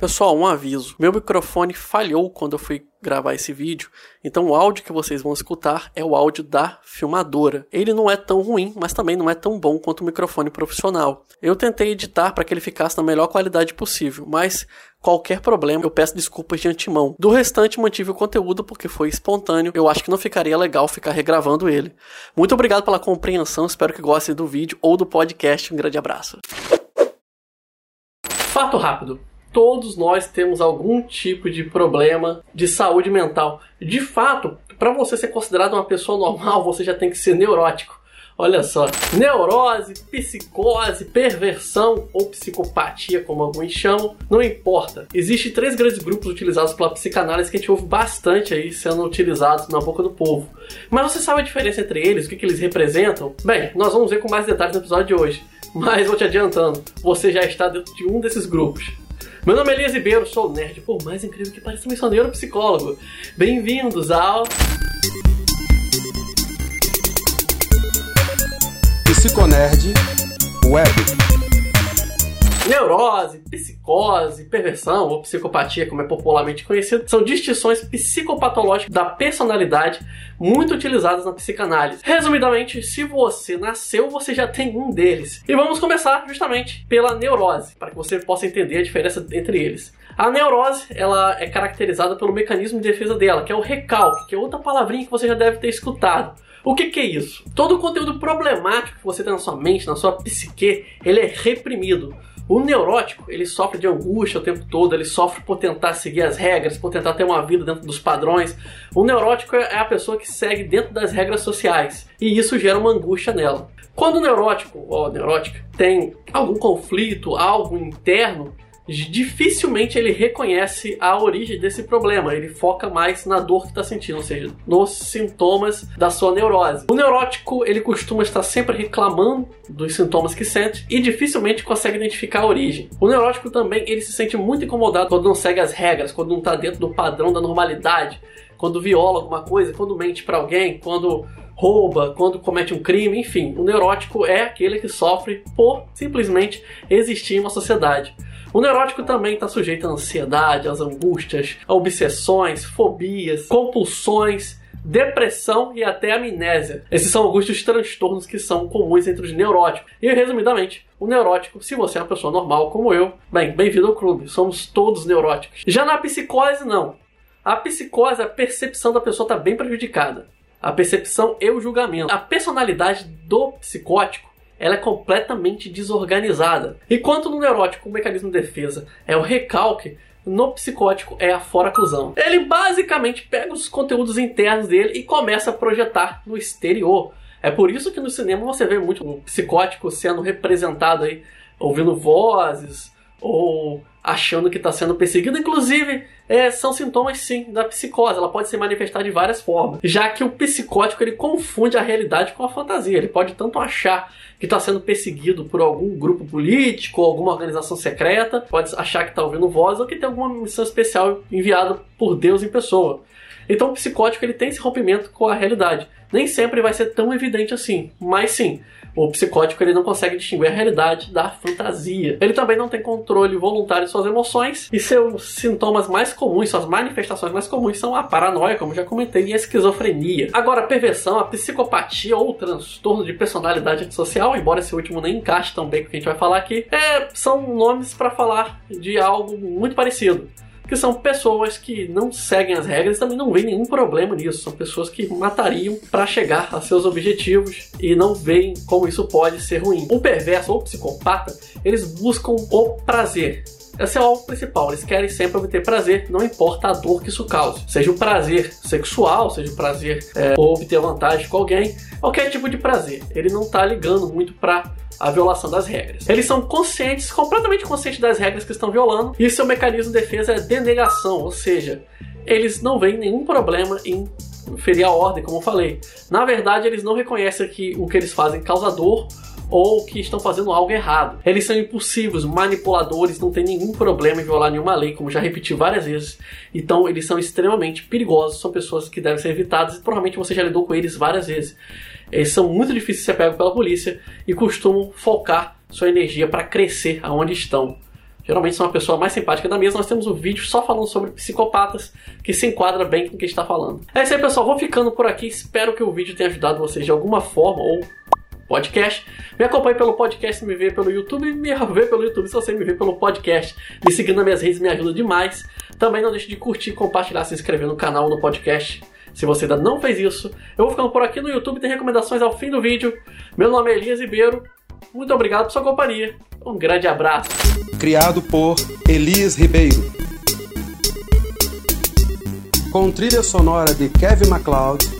Pessoal, um aviso. Meu microfone falhou quando eu fui gravar esse vídeo, então o áudio que vocês vão escutar é o áudio da filmadora. Ele não é tão ruim, mas também não é tão bom quanto o microfone profissional. Eu tentei editar para que ele ficasse na melhor qualidade possível, mas qualquer problema eu peço desculpas de antemão. Do restante mantive o conteúdo porque foi espontâneo. Eu acho que não ficaria legal ficar regravando ele. Muito obrigado pela compreensão, espero que gostem do vídeo ou do podcast. Um grande abraço. Fato rápido todos nós temos algum tipo de problema de saúde mental. De fato, para você ser considerado uma pessoa normal, você já tem que ser neurótico. Olha só, neurose, psicose, perversão ou psicopatia, como alguns chamam, não importa. Existem três grandes grupos utilizados pela psicanálise que a gente ouve bastante aí sendo utilizados na boca do povo. Mas você sabe a diferença entre eles, o que, que eles representam? Bem, nós vamos ver com mais detalhes no episódio de hoje. Mas vou te adiantando, você já está dentro de um desses grupos. Meu nome é Elias Ribeiro, sou nerd, por mais incrível que pareça, sou neuropsicólogo. Bem-vindos ao. Psiconerd Web neurose, psicose, perversão ou psicopatia, como é popularmente conhecido, são distinções psicopatológicas da personalidade muito utilizadas na psicanálise. Resumidamente, se você nasceu, você já tem um deles. E vamos começar justamente pela neurose, para que você possa entender a diferença entre eles. A neurose, ela é caracterizada pelo mecanismo de defesa dela, que é o recalque, que é outra palavrinha que você já deve ter escutado. O que, que, é isso? Todo o conteúdo problemático que você tem na sua mente, na sua psique, ele é reprimido. O neurótico, ele sofre de angústia o tempo todo, ele sofre por tentar seguir as regras, por tentar ter uma vida dentro dos padrões. O neurótico é a pessoa que segue dentro das regras sociais, e isso gera uma angústia nela. Quando o neurótico ou neurótica tem algum conflito, algo interno, dificilmente ele reconhece a origem desse problema. Ele foca mais na dor que está sentindo, ou seja, nos sintomas da sua neurose. O neurótico ele costuma estar sempre reclamando dos sintomas que sente e dificilmente consegue identificar a origem. O neurótico também ele se sente muito incomodado quando não segue as regras, quando não está dentro do padrão da normalidade, quando viola alguma coisa, quando mente para alguém, quando rouba, quando comete um crime, enfim, o neurótico é aquele que sofre por simplesmente existir em uma sociedade. O neurótico também está sujeito à ansiedade, às angústias, a obsessões, fobias, compulsões, depressão e até amnésia. Esses são alguns dos transtornos que são comuns entre os neuróticos. E resumidamente, o neurótico, se você é uma pessoa normal como eu, bem, bem-vindo ao clube, somos todos neuróticos. Já na psicose, não. A psicose, a percepção da pessoa está bem prejudicada. A percepção e o julgamento. A personalidade do psicótico ela é completamente desorganizada. Enquanto no neurótico o mecanismo de defesa é o recalque, no psicótico é a foraclusão. Ele basicamente pega os conteúdos internos dele e começa a projetar no exterior. É por isso que no cinema você vê muito o psicótico sendo representado aí, ouvindo vozes ou achando que está sendo perseguido. Inclusive, é, são sintomas sim da psicose. Ela pode se manifestar de várias formas, já que o psicótico ele confunde a realidade com a fantasia. Ele pode tanto achar que está sendo perseguido por algum grupo político, alguma organização secreta, pode achar que está ouvindo voz ou que tem alguma missão especial enviada por Deus em pessoa. Então o psicótico ele tem esse rompimento com a realidade. Nem sempre vai ser tão evidente assim, mas sim, o psicótico ele não consegue distinguir a realidade da fantasia. Ele também não tem controle voluntário de suas emoções e seus sintomas mais comuns, suas manifestações mais comuns são a paranoia, como já comentei, e a esquizofrenia. Agora, a perversão, a psicopatia ou o transtorno de personalidade antissocial, embora esse último nem encaixe tão bem com o que a gente vai falar aqui, é, são nomes para falar de algo muito parecido que são pessoas que não seguem as regras e também não veem nenhum problema nisso. São pessoas que matariam para chegar a seus objetivos e não veem como isso pode ser ruim. O perverso ou psicopata, eles buscam o prazer. Esse é o principal, eles querem sempre obter prazer, não importa a dor que isso cause. Seja o prazer sexual, seja o prazer é, ou obter vantagem com alguém, qualquer tipo de prazer. Ele não está ligando muito para a violação das regras. Eles são conscientes, completamente conscientes das regras que estão violando, e seu mecanismo de defesa é denegação, ou seja, eles não veem nenhum problema em ferir a ordem, como eu falei. Na verdade, eles não reconhecem que o que eles fazem causa dor ou que estão fazendo algo errado. Eles são impulsivos, manipuladores, não tem nenhum problema em violar nenhuma lei, como já repeti várias vezes. Então, eles são extremamente perigosos, são pessoas que devem ser evitadas e provavelmente você já lidou com eles várias vezes. Eles são muito difíceis de ser pegos pela polícia e costumam focar sua energia para crescer aonde estão. geralmente sou uma pessoa mais simpática da mesa, nós temos um vídeo só falando sobre psicopatas que se enquadra bem com o que está falando. É isso aí, pessoal. Vou ficando por aqui. Espero que o vídeo tenha ajudado vocês de alguma forma ou podcast. Me acompanhe pelo podcast, me vê pelo YouTube me vê pelo YouTube se você me vê pelo podcast. Me seguindo nas minhas redes me ajuda demais. Também não deixe de curtir, compartilhar, se inscrever no canal, no podcast. Se você ainda não fez isso, eu vou ficando por aqui no YouTube, tem recomendações ao fim do vídeo. Meu nome é Elias Ribeiro. Muito obrigado por sua companhia. Um grande abraço. Criado por Elias Ribeiro. Com trilha sonora de Kevin MacLeod